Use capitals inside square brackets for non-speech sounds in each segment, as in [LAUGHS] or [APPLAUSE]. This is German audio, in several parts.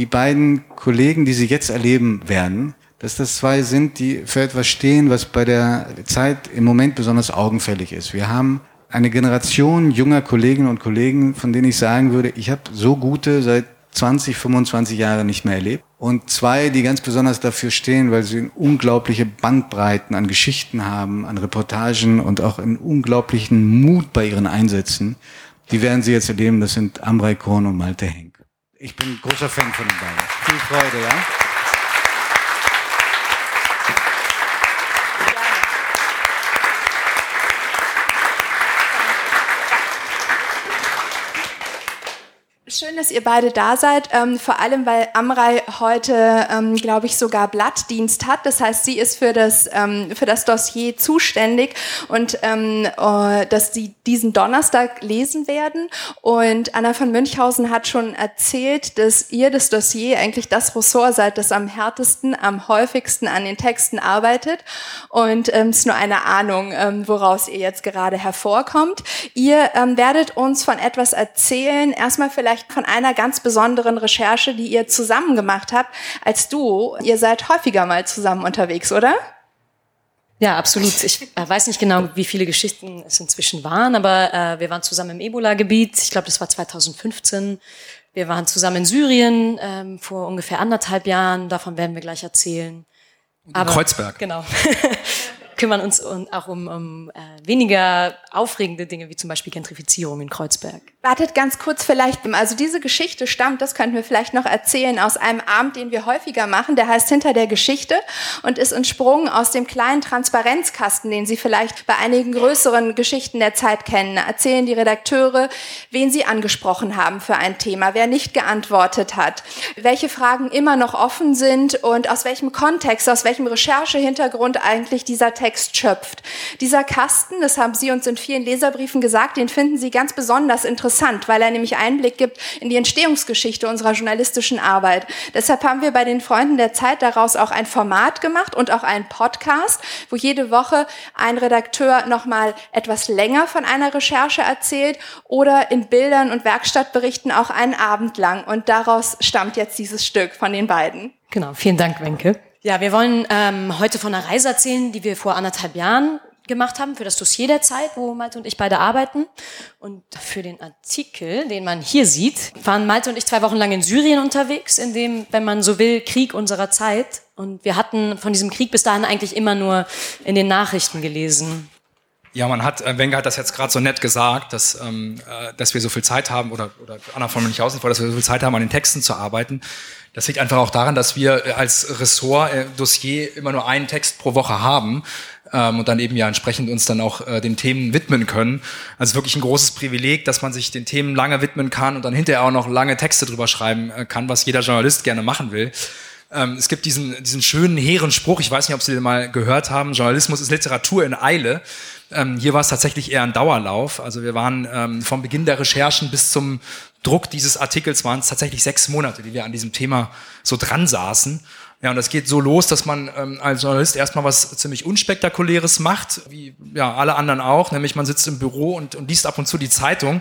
die beiden Kollegen, die Sie jetzt erleben werden, dass das zwei sind, die für etwas stehen, was bei der Zeit im Moment besonders augenfällig ist. Wir haben eine Generation junger Kolleginnen und Kollegen, von denen ich sagen würde, ich habe so gute seit 20, 25 Jahre nicht mehr erlebt. Und zwei, die ganz besonders dafür stehen, weil sie unglaubliche Bandbreiten an Geschichten haben, an Reportagen und auch einen unglaublichen Mut bei ihren Einsätzen. Die werden Sie jetzt erleben. Das sind Amrei Korn und Malte Henk. Ich bin großer Fan von den beiden. Viel Freude, ja? Schön, dass ihr beide da seid, ähm, vor allem weil Amrei heute, ähm, glaube ich, sogar Blattdienst hat. Das heißt, sie ist für das, ähm, für das Dossier zuständig und ähm, äh, dass sie diesen Donnerstag lesen werden. Und Anna von Münchhausen hat schon erzählt, dass ihr das Dossier eigentlich das Ressort seid, das am härtesten, am häufigsten an den Texten arbeitet. Und ähm, es ist nur eine Ahnung, ähm, woraus ihr jetzt gerade hervorkommt. Ihr ähm, werdet uns von etwas erzählen. Erstmal vielleicht von einer ganz besonderen Recherche, die ihr zusammen gemacht habt, als du. Ihr seid häufiger mal zusammen unterwegs, oder? Ja, absolut. Ich äh, weiß nicht genau, wie viele Geschichten es inzwischen waren, aber äh, wir waren zusammen im Ebola-Gebiet. Ich glaube, das war 2015. Wir waren zusammen in Syrien ähm, vor ungefähr anderthalb Jahren. Davon werden wir gleich erzählen. Aber, Kreuzberg. Genau. [LAUGHS] kümmern uns auch um, um äh, weniger aufregende Dinge, wie zum Beispiel Gentrifizierung in Kreuzberg. Wartet ganz kurz vielleicht, also diese Geschichte stammt, das könnten wir vielleicht noch erzählen, aus einem Abend, den wir häufiger machen, der heißt Hinter der Geschichte und ist entsprungen aus dem kleinen Transparenzkasten, den Sie vielleicht bei einigen größeren Geschichten der Zeit kennen. Erzählen die Redakteure, wen sie angesprochen haben für ein Thema, wer nicht geantwortet hat, welche Fragen immer noch offen sind und aus welchem Kontext, aus welchem Recherchehintergrund eigentlich dieser Text schöpft. Dieser Kasten, das haben Sie uns in vielen Leserbriefen gesagt, den finden Sie ganz besonders interessant interessant, weil er nämlich Einblick gibt in die Entstehungsgeschichte unserer journalistischen Arbeit. Deshalb haben wir bei den Freunden der Zeit daraus auch ein Format gemacht und auch einen Podcast, wo jede Woche ein Redakteur nochmal etwas länger von einer Recherche erzählt oder in Bildern und Werkstattberichten auch einen Abend lang. Und daraus stammt jetzt dieses Stück von den beiden. Genau, vielen Dank, Wenke. Ja, wir wollen ähm, heute von einer Reise erzählen, die wir vor anderthalb Jahren gemacht haben für das Dossier der Zeit, wo Malte und ich beide arbeiten. Und für den Artikel, den man hier sieht, waren Malte und ich zwei Wochen lang in Syrien unterwegs, in dem, wenn man so will, Krieg unserer Zeit. Und wir hatten von diesem Krieg bis dahin eigentlich immer nur in den Nachrichten gelesen. Ja, man hat, äh, Wenger hat das jetzt gerade so nett gesagt, dass, ähm, äh, dass wir so viel Zeit haben, oder, oder Anna von Münchhausen vor, dass wir so viel Zeit haben, an den Texten zu arbeiten. Das liegt einfach auch daran, dass wir äh, als Ressort äh, immer nur einen Text pro Woche haben ähm, und dann eben ja entsprechend uns dann auch äh, den Themen widmen können. Also wirklich ein großes Privileg, dass man sich den Themen lange widmen kann und dann hinterher auch noch lange Texte drüber schreiben äh, kann, was jeder Journalist gerne machen will. Ähm, es gibt diesen, diesen schönen, hehren Spruch, ich weiß nicht, ob Sie den mal gehört haben, Journalismus ist Literatur in Eile. Ähm, hier war es tatsächlich eher ein Dauerlauf. Also wir waren ähm, vom Beginn der Recherchen bis zum Druck dieses Artikels waren es tatsächlich sechs Monate, die wir an diesem Thema so dran saßen. Ja, und das geht so los, dass man ähm, als Journalist erstmal was ziemlich Unspektakuläres macht, wie ja alle anderen auch, nämlich man sitzt im Büro und, und liest ab und zu die Zeitung.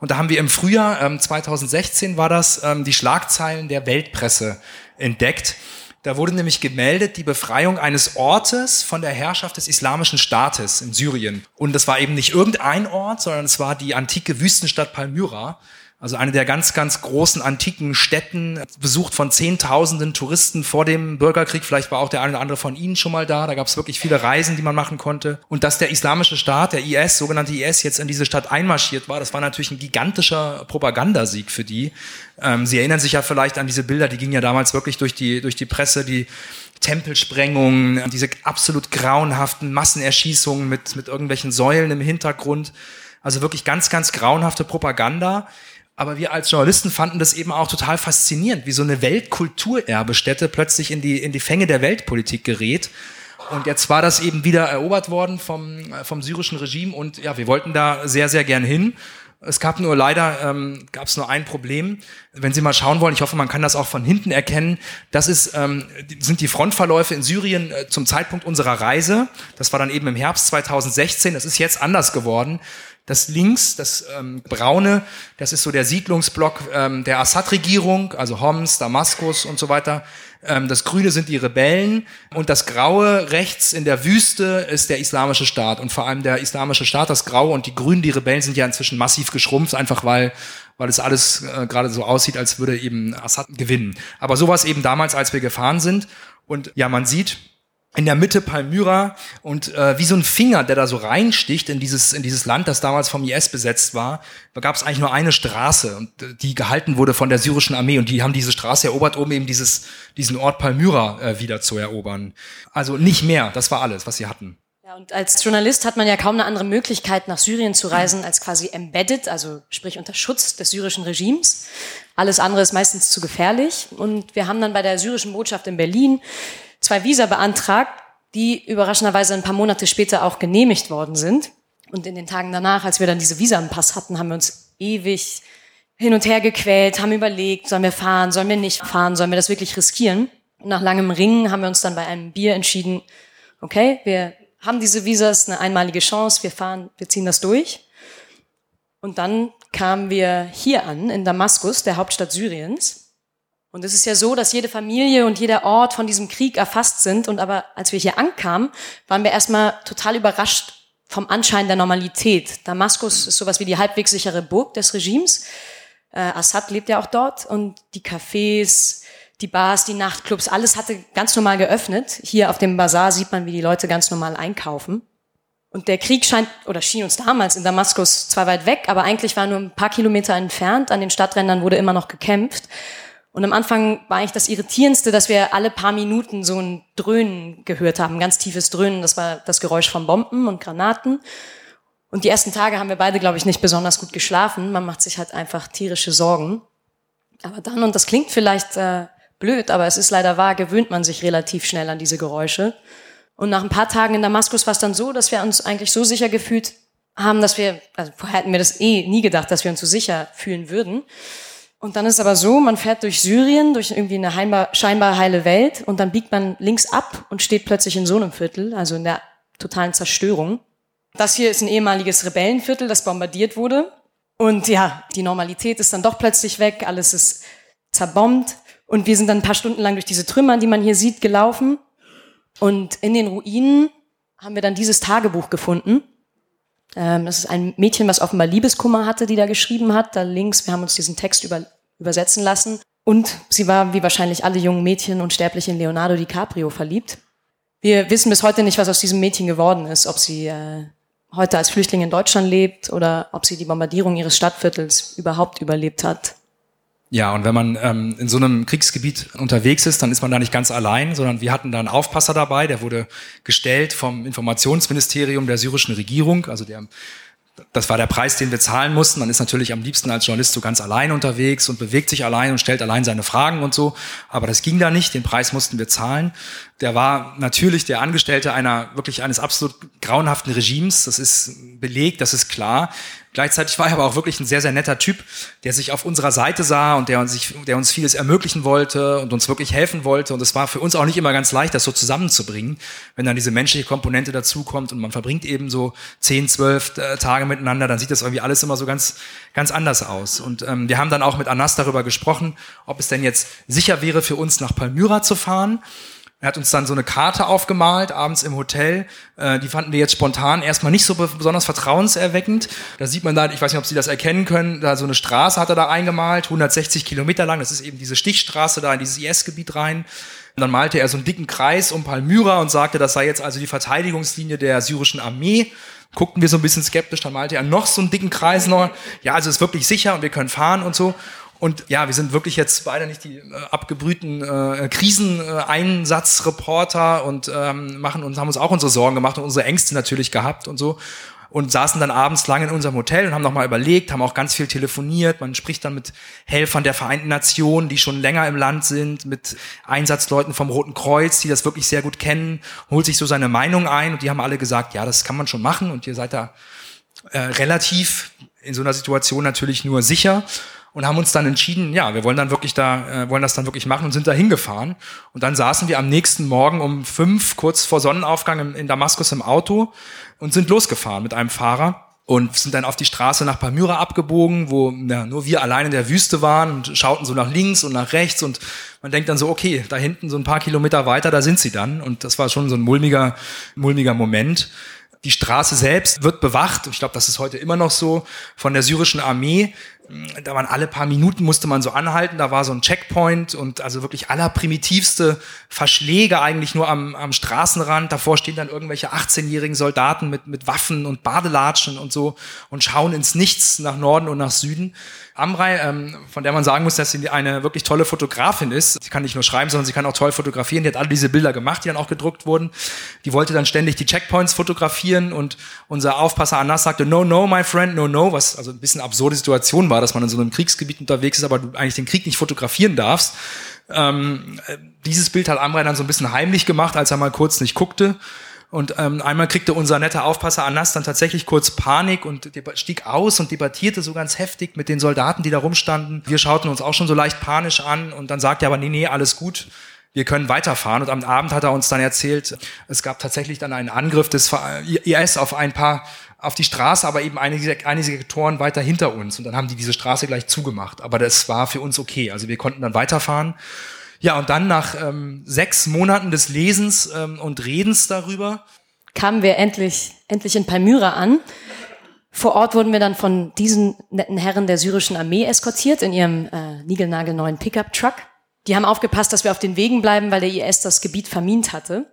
Und da haben wir im Frühjahr ähm, 2016 war das ähm, die Schlagzeilen der Weltpresse entdeckt. Da wurde nämlich gemeldet die Befreiung eines Ortes von der Herrschaft des Islamischen Staates in Syrien. Und das war eben nicht irgendein Ort, sondern es war die antike Wüstenstadt Palmyra. Also eine der ganz, ganz großen antiken Städten, besucht von Zehntausenden Touristen vor dem Bürgerkrieg. Vielleicht war auch der eine oder andere von Ihnen schon mal da. Da gab es wirklich viele Reisen, die man machen konnte. Und dass der islamische Staat, der IS, sogenannte IS, jetzt in diese Stadt einmarschiert war, das war natürlich ein gigantischer Propagandasieg für die. Ähm, Sie erinnern sich ja vielleicht an diese Bilder, die gingen ja damals wirklich durch die, durch die Presse, die Tempelsprengungen, diese absolut grauenhaften Massenerschießungen mit, mit irgendwelchen Säulen im Hintergrund. Also wirklich ganz, ganz grauenhafte Propaganda. Aber wir als Journalisten fanden das eben auch total faszinierend, wie so eine Weltkulturerbestätte plötzlich in die, in die Fänge der Weltpolitik gerät. Und jetzt war das eben wieder erobert worden vom, vom syrischen Regime und ja, wir wollten da sehr, sehr gern hin. Es gab nur leider, ähm, gab es nur ein Problem. Wenn Sie mal schauen wollen, ich hoffe, man kann das auch von hinten erkennen. Das ist, ähm, sind die Frontverläufe in Syrien äh, zum Zeitpunkt unserer Reise. Das war dann eben im Herbst 2016. Das ist jetzt anders geworden. Das links, das ähm, braune, das ist so der Siedlungsblock ähm, der Assad-Regierung, also Homs, Damaskus und so weiter. Ähm, das grüne sind die Rebellen und das graue rechts in der Wüste ist der islamische Staat und vor allem der islamische Staat, das graue und die grünen, die Rebellen sind ja inzwischen massiv geschrumpft, einfach weil weil es alles äh, gerade so aussieht, als würde eben Assad gewinnen. Aber sowas eben damals, als wir gefahren sind. Und ja, man sieht, in der Mitte Palmyra und äh, wie so ein Finger, der da so reinsticht in dieses in dieses Land, das damals vom IS besetzt war, da gab es eigentlich nur eine Straße und äh, die gehalten wurde von der syrischen Armee und die haben diese Straße erobert, um eben dieses diesen Ort Palmyra äh, wieder zu erobern. Also nicht mehr, das war alles, was sie hatten. Ja, und als Journalist hat man ja kaum eine andere Möglichkeit, nach Syrien zu reisen, als quasi embedded, also sprich unter Schutz des syrischen Regimes. Alles andere ist meistens zu gefährlich. Und wir haben dann bei der syrischen Botschaft in Berlin zwei Visa beantragt, die überraschenderweise ein paar Monate später auch genehmigt worden sind. Und in den Tagen danach, als wir dann diese Visa im Pass hatten, haben wir uns ewig hin und her gequält, haben überlegt, sollen wir fahren, sollen wir nicht fahren, sollen wir das wirklich riskieren? Und nach langem Ringen haben wir uns dann bei einem Bier entschieden, okay, wir haben diese Visas, eine einmalige Chance, wir fahren, wir ziehen das durch. Und dann kamen wir hier an, in Damaskus, der Hauptstadt Syriens. Und es ist ja so, dass jede Familie und jeder Ort von diesem Krieg erfasst sind. Und aber als wir hier ankamen, waren wir erstmal total überrascht vom Anschein der Normalität. Damaskus ist sowas wie die halbwegs sichere Burg des Regimes. Äh, Assad lebt ja auch dort und die Cafés, die Bars, die Nachtclubs, alles hatte ganz normal geöffnet. Hier auf dem Bazar sieht man, wie die Leute ganz normal einkaufen. Und der Krieg scheint oder schien uns damals in Damaskus zwar weit weg, aber eigentlich war nur ein paar Kilometer entfernt. An den Stadträndern wurde immer noch gekämpft. Und am Anfang war eigentlich das Irritierendste, dass wir alle paar Minuten so ein Dröhnen gehört haben, ganz tiefes Dröhnen. Das war das Geräusch von Bomben und Granaten. Und die ersten Tage haben wir beide, glaube ich, nicht besonders gut geschlafen. Man macht sich halt einfach tierische Sorgen. Aber dann, und das klingt vielleicht äh, blöd, aber es ist leider wahr, gewöhnt man sich relativ schnell an diese Geräusche. Und nach ein paar Tagen in Damaskus war es dann so, dass wir uns eigentlich so sicher gefühlt haben, dass wir, also vorher hätten wir das eh nie gedacht, dass wir uns so sicher fühlen würden. Und dann ist aber so, man fährt durch Syrien, durch irgendwie eine heimbar, scheinbar heile Welt und dann biegt man links ab und steht plötzlich in so einem Viertel, also in der totalen Zerstörung. Das hier ist ein ehemaliges Rebellenviertel, das bombardiert wurde. Und ja, die Normalität ist dann doch plötzlich weg, alles ist zerbombt. Und wir sind dann ein paar Stunden lang durch diese Trümmer, die man hier sieht, gelaufen. Und in den Ruinen haben wir dann dieses Tagebuch gefunden. Ähm, das ist ein Mädchen, was offenbar Liebeskummer hatte, die da geschrieben hat. Da links, wir haben uns diesen Text über, übersetzen lassen. Und sie war, wie wahrscheinlich alle jungen Mädchen, unsterblich in Leonardo DiCaprio verliebt. Wir wissen bis heute nicht, was aus diesem Mädchen geworden ist, ob sie äh, heute als Flüchtling in Deutschland lebt oder ob sie die Bombardierung ihres Stadtviertels überhaupt überlebt hat. Ja, und wenn man ähm, in so einem Kriegsgebiet unterwegs ist, dann ist man da nicht ganz allein, sondern wir hatten da einen Aufpasser dabei, der wurde gestellt vom Informationsministerium der syrischen Regierung, also der das war der Preis, den wir zahlen mussten. Man ist natürlich am liebsten als Journalist so ganz allein unterwegs und bewegt sich allein und stellt allein seine Fragen und so. Aber das ging da nicht. Den Preis mussten wir zahlen. Der war natürlich der Angestellte einer, wirklich eines absolut grauenhaften Regimes. Das ist belegt, das ist klar. Gleichzeitig war er aber auch wirklich ein sehr, sehr netter Typ, der sich auf unserer Seite sah und der uns, der uns vieles ermöglichen wollte und uns wirklich helfen wollte. Und es war für uns auch nicht immer ganz leicht, das so zusammenzubringen, wenn dann diese menschliche Komponente dazukommt und man verbringt eben so zehn, zwölf äh, Tage miteinander, dann sieht das irgendwie alles immer so ganz, ganz anders aus. Und ähm, wir haben dann auch mit Anas darüber gesprochen, ob es denn jetzt sicher wäre für uns nach Palmyra zu fahren. Er hat uns dann so eine Karte aufgemalt, abends im Hotel. Äh, die fanden wir jetzt spontan erstmal nicht so besonders vertrauenserweckend. Da sieht man da, ich weiß nicht, ob Sie das erkennen können, da so eine Straße hat er da eingemalt, 160 Kilometer lang. Das ist eben diese Stichstraße da in dieses IS-Gebiet rein. Und dann malte er so einen dicken Kreis um Palmyra und sagte, das sei jetzt also die Verteidigungslinie der syrischen Armee. Guckten wir so ein bisschen skeptisch, dann malte er noch so einen dicken Kreis noch. Ja, also ist wirklich sicher und wir können fahren und so. Und ja, wir sind wirklich jetzt beide nicht die äh, abgebrühten äh, Kriseneinsatzreporter und ähm, machen uns, haben uns auch unsere Sorgen gemacht und unsere Ängste natürlich gehabt und so und saßen dann abends lang in unserem Hotel und haben nochmal überlegt, haben auch ganz viel telefoniert. Man spricht dann mit Helfern der Vereinten Nationen, die schon länger im Land sind, mit Einsatzleuten vom Roten Kreuz, die das wirklich sehr gut kennen, holt sich so seine Meinung ein und die haben alle gesagt, ja, das kann man schon machen und ihr seid da äh, relativ in so einer Situation natürlich nur sicher und haben uns dann entschieden, ja, wir wollen dann wirklich da, äh, wollen das dann wirklich machen und sind da hingefahren. Und dann saßen wir am nächsten Morgen um fünf, kurz vor Sonnenaufgang in, in Damaskus im Auto und sind losgefahren mit einem Fahrer. und sind dann auf die Straße nach Palmyra abgebogen, wo ja, nur wir allein in der Wüste waren und schauten so nach links und nach rechts und man denkt dann so, okay, da hinten so ein paar Kilometer weiter, da sind sie dann und das war schon so ein mulmiger, mulmiger Moment. Die Straße selbst wird bewacht, ich glaube, das ist heute immer noch so, von der syrischen Armee. Da waren alle paar Minuten musste man so anhalten, da war so ein Checkpoint und also wirklich allerprimitivste Verschläge eigentlich nur am, am Straßenrand. Davor stehen dann irgendwelche 18-jährigen Soldaten mit, mit Waffen und Badelatschen und so und schauen ins Nichts nach Norden und nach Süden. Amrei, ähm, von der man sagen muss, dass sie eine wirklich tolle Fotografin ist. Sie kann nicht nur schreiben, sondern sie kann auch toll fotografieren. Die hat alle diese Bilder gemacht, die dann auch gedruckt wurden. Die wollte dann ständig die Checkpoints fotografieren und unser Aufpasser Anas sagte, no, no, my friend, no, no, was also ein bisschen absurde Situation war, dass man in so einem Kriegsgebiet unterwegs ist, aber du eigentlich den Krieg nicht fotografieren darfst. Ähm, äh, dieses Bild hat Amrei dann so ein bisschen heimlich gemacht, als er mal kurz nicht guckte. Und ähm, einmal kriegte unser netter Aufpasser Anas dann tatsächlich kurz Panik und stieg aus und debattierte so ganz heftig mit den Soldaten, die da rumstanden. Wir schauten uns auch schon so leicht panisch an und dann sagte er aber, nee, nee, alles gut, wir können weiterfahren. Und am Abend hat er uns dann erzählt, es gab tatsächlich dann einen Angriff des IS auf ein paar auf die Straße, aber eben einige, einige Sektoren weiter hinter uns. Und dann haben die diese Straße gleich zugemacht. Aber das war für uns okay. Also wir konnten dann weiterfahren. Ja, und dann nach ähm, sechs Monaten des Lesens ähm, und Redens darüber kamen wir endlich, endlich in Palmyra an. Vor Ort wurden wir dann von diesen netten Herren der syrischen Armee eskortiert in ihrem äh, niegelnagelneuen Pickup-Truck. Die haben aufgepasst, dass wir auf den Wegen bleiben, weil der IS das Gebiet vermint hatte.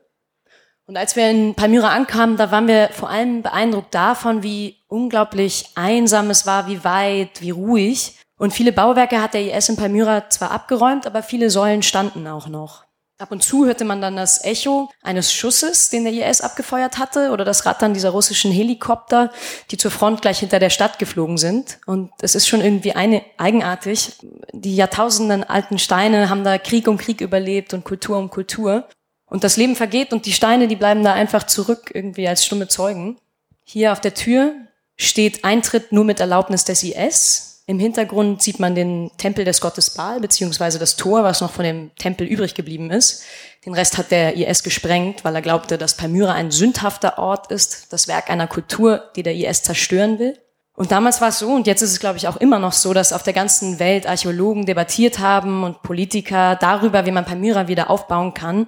Und als wir in Palmyra ankamen, da waren wir vor allem beeindruckt davon, wie unglaublich einsam es war, wie weit, wie ruhig. Und viele Bauwerke hat der IS in Palmyra zwar abgeräumt, aber viele Säulen standen auch noch. Ab und zu hörte man dann das Echo eines Schusses, den der IS abgefeuert hatte, oder das Rattern dieser russischen Helikopter, die zur Front gleich hinter der Stadt geflogen sind. Und es ist schon irgendwie eine, eigenartig. Die Jahrtausenden alten Steine haben da Krieg um Krieg überlebt und Kultur um Kultur. Und das Leben vergeht und die Steine, die bleiben da einfach zurück, irgendwie als stumme Zeugen. Hier auf der Tür steht Eintritt nur mit Erlaubnis des IS. Im Hintergrund sieht man den Tempel des Gottes Baal, beziehungsweise das Tor, was noch von dem Tempel übrig geblieben ist. Den Rest hat der IS gesprengt, weil er glaubte, dass Palmyra ein sündhafter Ort ist, das Werk einer Kultur, die der IS zerstören will. Und damals war es so, und jetzt ist es, glaube ich, auch immer noch so, dass auf der ganzen Welt Archäologen debattiert haben und Politiker darüber, wie man Palmyra wieder aufbauen kann.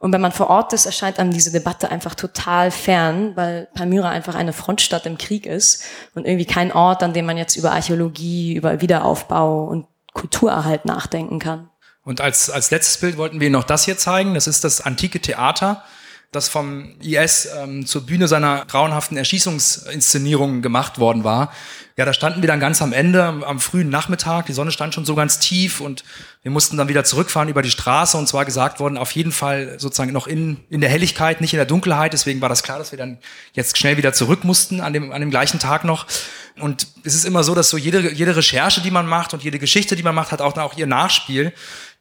Und wenn man vor Ort ist, erscheint einem diese Debatte einfach total fern, weil Palmyra einfach eine Frontstadt im Krieg ist und irgendwie kein Ort, an dem man jetzt über Archäologie, über Wiederaufbau und Kulturerhalt nachdenken kann. Und als, als letztes Bild wollten wir Ihnen noch das hier zeigen. Das ist das antike Theater das vom IS ähm, zur Bühne seiner grauenhaften Erschießungsinszenierungen gemacht worden war. Ja, da standen wir dann ganz am Ende, am, am, frühen Nachmittag. Die Sonne stand schon so ganz tief und wir mussten dann wieder zurückfahren über die Straße und zwar gesagt worden, auf jeden Fall sozusagen noch in, in der Helligkeit, nicht in der Dunkelheit. Deswegen war das klar, dass wir dann jetzt schnell wieder zurück mussten an dem, an dem gleichen Tag noch. Und es ist immer so, dass so jede, jede Recherche, die man macht und jede Geschichte, die man macht, hat auch, auch ihr Nachspiel.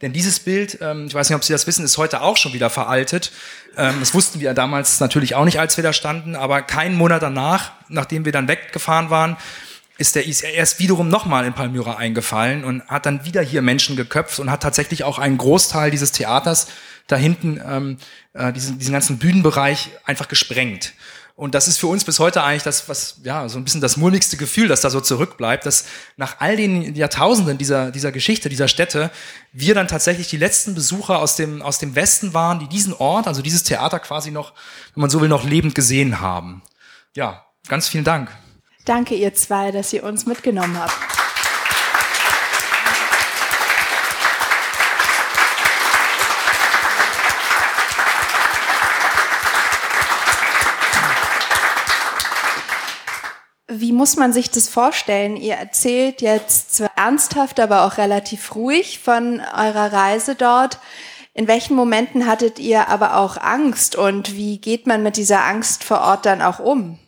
Denn dieses Bild, ähm, ich weiß nicht, ob Sie das wissen, ist heute auch schon wieder veraltet. Ähm, das wussten wir damals natürlich auch nicht, als wir da standen, aber keinen Monat danach, nachdem wir dann weggefahren waren, ist der IS erst wiederum nochmal in Palmyra eingefallen und hat dann wieder hier Menschen geköpft und hat tatsächlich auch einen Großteil dieses Theaters da hinten, ähm, äh, diesen, diesen ganzen Bühnenbereich einfach gesprengt. Und das ist für uns bis heute eigentlich das, was, ja, so ein bisschen das mulmigste Gefühl, das da so zurückbleibt, dass nach all den Jahrtausenden dieser, dieser Geschichte, dieser Städte, wir dann tatsächlich die letzten Besucher aus dem, aus dem Westen waren, die diesen Ort, also dieses Theater quasi noch, wenn man so will, noch lebend gesehen haben. Ja, ganz vielen Dank. Danke, ihr zwei, dass ihr uns mitgenommen habt. Wie muss man sich das vorstellen? Ihr erzählt jetzt zwar ernsthaft, aber auch relativ ruhig von eurer Reise dort. In welchen Momenten hattet ihr aber auch Angst und wie geht man mit dieser Angst vor Ort dann auch um?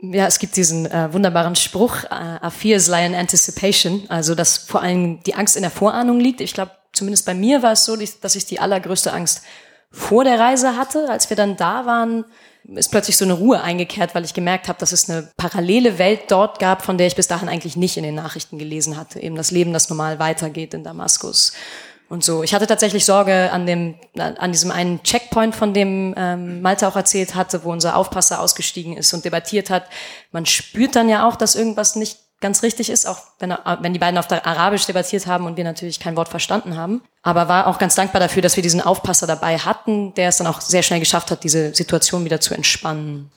Ja, es gibt diesen äh, wunderbaren Spruch, äh, a fear is lie in anticipation, also dass vor allem die Angst in der Vorahnung liegt. Ich glaube, zumindest bei mir war es so, dass ich die allergrößte Angst vor der Reise hatte. Als wir dann da waren, ist plötzlich so eine Ruhe eingekehrt, weil ich gemerkt habe, dass es eine parallele Welt dort gab, von der ich bis dahin eigentlich nicht in den Nachrichten gelesen hatte. Eben das Leben, das normal weitergeht in Damaskus. und so. Ich hatte tatsächlich Sorge an dem, an diesem einen Checkpoint, von dem ähm, Malte auch erzählt hatte, wo unser Aufpasser ausgestiegen ist und debattiert hat. Man spürt dann ja auch, dass irgendwas nicht ganz richtig ist, auch wenn, wenn die beiden auf der Arabisch debattiert haben und wir natürlich kein Wort verstanden haben. Aber war auch ganz dankbar dafür, dass wir diesen Aufpasser dabei hatten, der es dann auch sehr schnell geschafft hat, diese Situation wieder zu entspannen.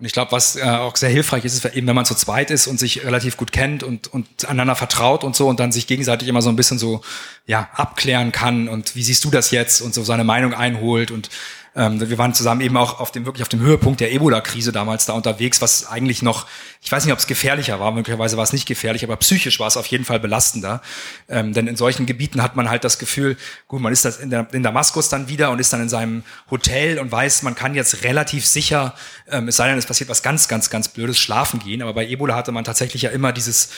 Und ich glaube, was äh, auch sehr hilfreich ist, ist eben, wenn man zu zweit ist und sich relativ gut kennt und, und einander vertraut und so und dann sich gegenseitig immer so ein bisschen so ja abklären kann und wie siehst du das jetzt und so seine Meinung einholt und ähm, wir waren zusammen eben auch auf dem wirklich auf dem Höhepunkt der Ebola-Krise damals da unterwegs, was eigentlich noch, ich weiß nicht, ob es gefährlicher war, möglicherweise war es nicht gefährlich, aber psychisch war es auf jeden Fall belastender. Ähm, denn in solchen Gebieten hat man halt das Gefühl, gut, man ist das in, der, in Damaskus dann wieder und ist dann in seinem Hotel und weiß, man kann jetzt relativ sicher, ähm, es sei denn, es passiert was ganz, ganz, ganz Blödes, schlafen gehen. Aber bei Ebola hatte man tatsächlich ja immer dieses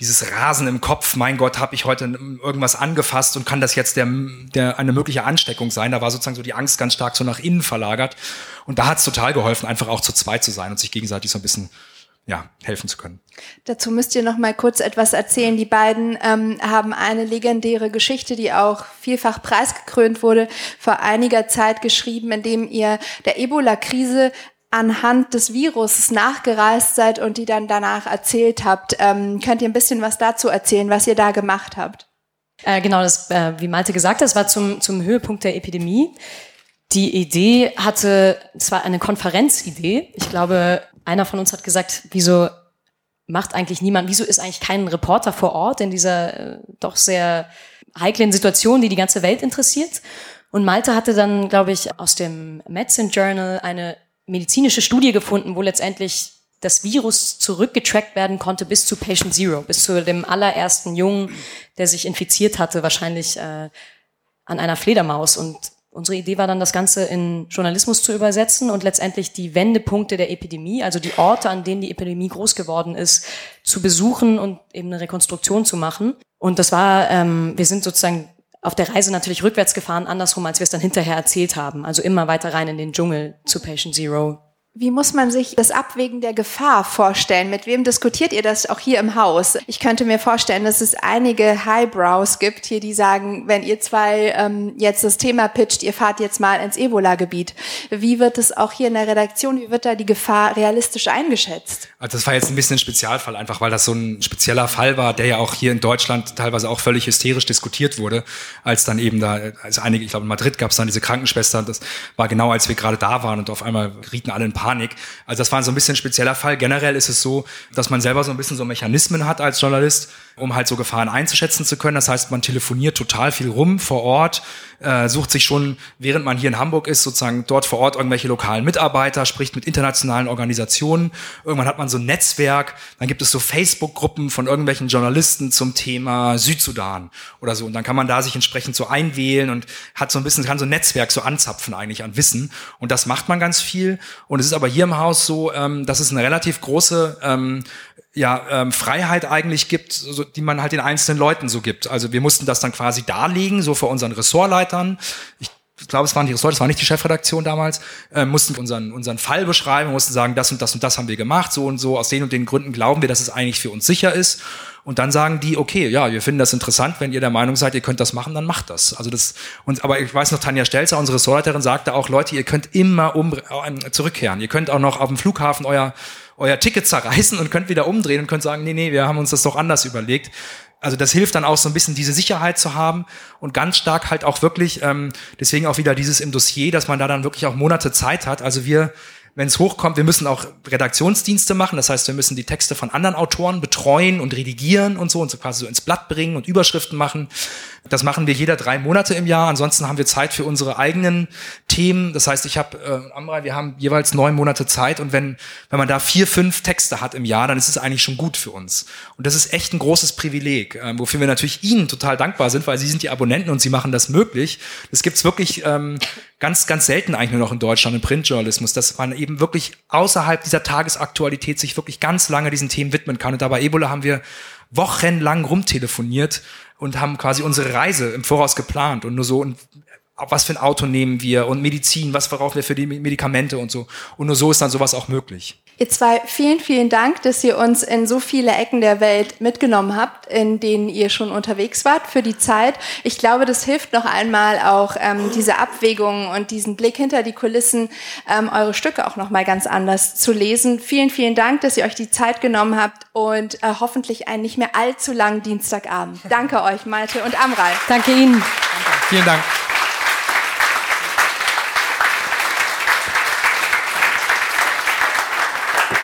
dieses Rasen im Kopf, mein Gott, habe ich heute irgendwas angefasst und kann das jetzt der, der eine mögliche Ansteckung sein? Da war sozusagen so die Angst ganz stark so nach innen verlagert. Und da hat es total geholfen, einfach auch zu zweit zu sein und sich gegenseitig so ein bisschen ja, helfen zu können. Dazu müsst ihr noch mal kurz etwas erzählen. Die beiden ähm, haben eine legendäre Geschichte, die auch vielfach preisgekrönt wurde, vor einiger Zeit geschrieben, in dem ihr der Ebola-Krise anhand des Virus nachgereist seid und die dann danach erzählt habt. Ähm, könnt ihr ein bisschen was dazu erzählen, was ihr da gemacht habt? Äh, genau, das, äh, wie Malte gesagt hat, das war zum, zum Höhepunkt der Epidemie. Die Idee hatte, es war eine Konferenzidee. Ich glaube, einer von uns hat gesagt, wieso macht eigentlich niemand, wieso ist eigentlich kein Reporter vor Ort in dieser äh, doch sehr heiklen Situation, die die ganze Welt interessiert? Und Malte hatte dann, glaube ich, aus dem Medicine Journal eine medizinische Studie gefunden, wo letztendlich das Virus zurückgetrackt werden konnte bis zu Patient Zero, bis zu dem allerersten Jungen, der sich infiziert hatte, wahrscheinlich äh, an einer Fledermaus. Und unsere Idee war dann, das Ganze in Journalismus zu übersetzen und letztendlich die Wendepunkte der Epidemie, also die Orte, an denen die Epidemie groß geworden ist, zu besuchen und eben eine Rekonstruktion zu machen. Und das war, ähm, wir sind sozusagen auf der Reise natürlich rückwärts gefahren, andersrum, als wir es dann hinterher erzählt haben. Also immer weiter rein in den Dschungel zu Patient Zero. Wie muss man sich das Abwägen der Gefahr vorstellen? Mit wem diskutiert ihr das auch hier im Haus? Ich könnte mir vorstellen, dass es einige Highbrows gibt hier, die sagen, wenn ihr zwei ähm, jetzt das Thema pitcht, ihr fahrt jetzt mal ins Ebola-Gebiet. Wie wird es auch hier in der Redaktion, wie wird da die Gefahr realistisch eingeschätzt? Also das war jetzt ein bisschen ein Spezialfall, einfach weil das so ein spezieller Fall war, der ja auch hier in Deutschland teilweise auch völlig hysterisch diskutiert wurde, als dann eben da, also einige, ich glaube in Madrid gab es dann diese Krankenschwester, das war genau als wir gerade da waren und auf einmal rieten alle in Panik. Also das war so ein bisschen ein spezieller Fall. Generell ist es so, dass man selber so ein bisschen so Mechanismen hat als Journalist, um halt so Gefahren einzuschätzen zu können. Das heißt, man telefoniert total viel rum vor Ort, äh, sucht sich schon, während man hier in Hamburg ist, sozusagen dort vor Ort irgendwelche lokalen Mitarbeiter, spricht mit internationalen Organisationen. Irgendwann hat man so ein Netzwerk, dann gibt es so Facebook-Gruppen von irgendwelchen Journalisten zum Thema Südsudan oder so. Und dann kann man da sich entsprechend so einwählen und hat so ein bisschen, kann so ein Netzwerk so anzapfen eigentlich an Wissen. Und das macht man ganz viel. Und es ist aber hier im Haus so, ähm, dass es eine relativ große ähm, ja, ähm, Freiheit eigentlich gibt, so, die man halt den einzelnen Leuten so gibt. Also wir mussten das dann quasi darlegen, so vor unseren Ressortleitern. Ich glaube, es waren die Ressorts, es war nicht die Chefredaktion damals, äh, mussten unseren, unseren Fall beschreiben, mussten sagen, das und das und das haben wir gemacht, so und so, aus den und den Gründen glauben wir, dass es eigentlich für uns sicher ist. Und dann sagen die, okay, ja, wir finden das interessant, wenn ihr der Meinung seid, ihr könnt das machen, dann macht das. Also das, und, aber ich weiß noch, Tanja Stelzer, unsere Ressortleiterin, sagte auch, Leute, ihr könnt immer um, äh, zurückkehren. Ihr könnt auch noch auf dem Flughafen euer, euer Ticket zerreißen und könnt wieder umdrehen und könnt sagen, nee, nee, wir haben uns das doch anders überlegt. Also das hilft dann auch so ein bisschen diese Sicherheit zu haben und ganz stark halt auch wirklich, ähm, deswegen auch wieder dieses im Dossier, dass man da dann wirklich auch Monate Zeit hat. Also wir wenn es hochkommt, wir müssen auch Redaktionsdienste machen. Das heißt, wir müssen die Texte von anderen Autoren betreuen und redigieren und so und so quasi so ins Blatt bringen und Überschriften machen. Das machen wir jeder drei Monate im Jahr. Ansonsten haben wir Zeit für unsere eigenen Themen. Das heißt, ich habe, äh, Amra, wir haben jeweils neun Monate Zeit und wenn, wenn man da vier, fünf Texte hat im Jahr, dann ist es eigentlich schon gut für uns. Und das ist echt ein großes Privileg, äh, wofür wir natürlich Ihnen total dankbar sind, weil Sie sind die Abonnenten und Sie machen das möglich. Das gibt's wirklich ähm, ganz, ganz selten eigentlich nur noch in Deutschland im Printjournalismus, dass man eben wirklich außerhalb dieser Tagesaktualität sich wirklich ganz lange diesen Themen widmen kann. Und da bei Ebola haben wir wochenlang rumtelefoniert und haben quasi unsere Reise im Voraus geplant und nur so und was für ein Auto nehmen wir und Medizin, was brauchen wir für die Medikamente und so. Und nur so ist dann sowas auch möglich. Ihr zwei, vielen, vielen Dank, dass ihr uns in so viele Ecken der Welt mitgenommen habt, in denen ihr schon unterwegs wart für die Zeit. Ich glaube, das hilft noch einmal auch ähm, diese Abwägungen und diesen Blick hinter die Kulissen, ähm, eure Stücke auch noch mal ganz anders zu lesen. Vielen, vielen Dank, dass ihr euch die Zeit genommen habt und äh, hoffentlich einen nicht mehr allzu langen Dienstagabend. Danke euch, Malte und Amral. Danke Ihnen. Danke. Vielen Dank.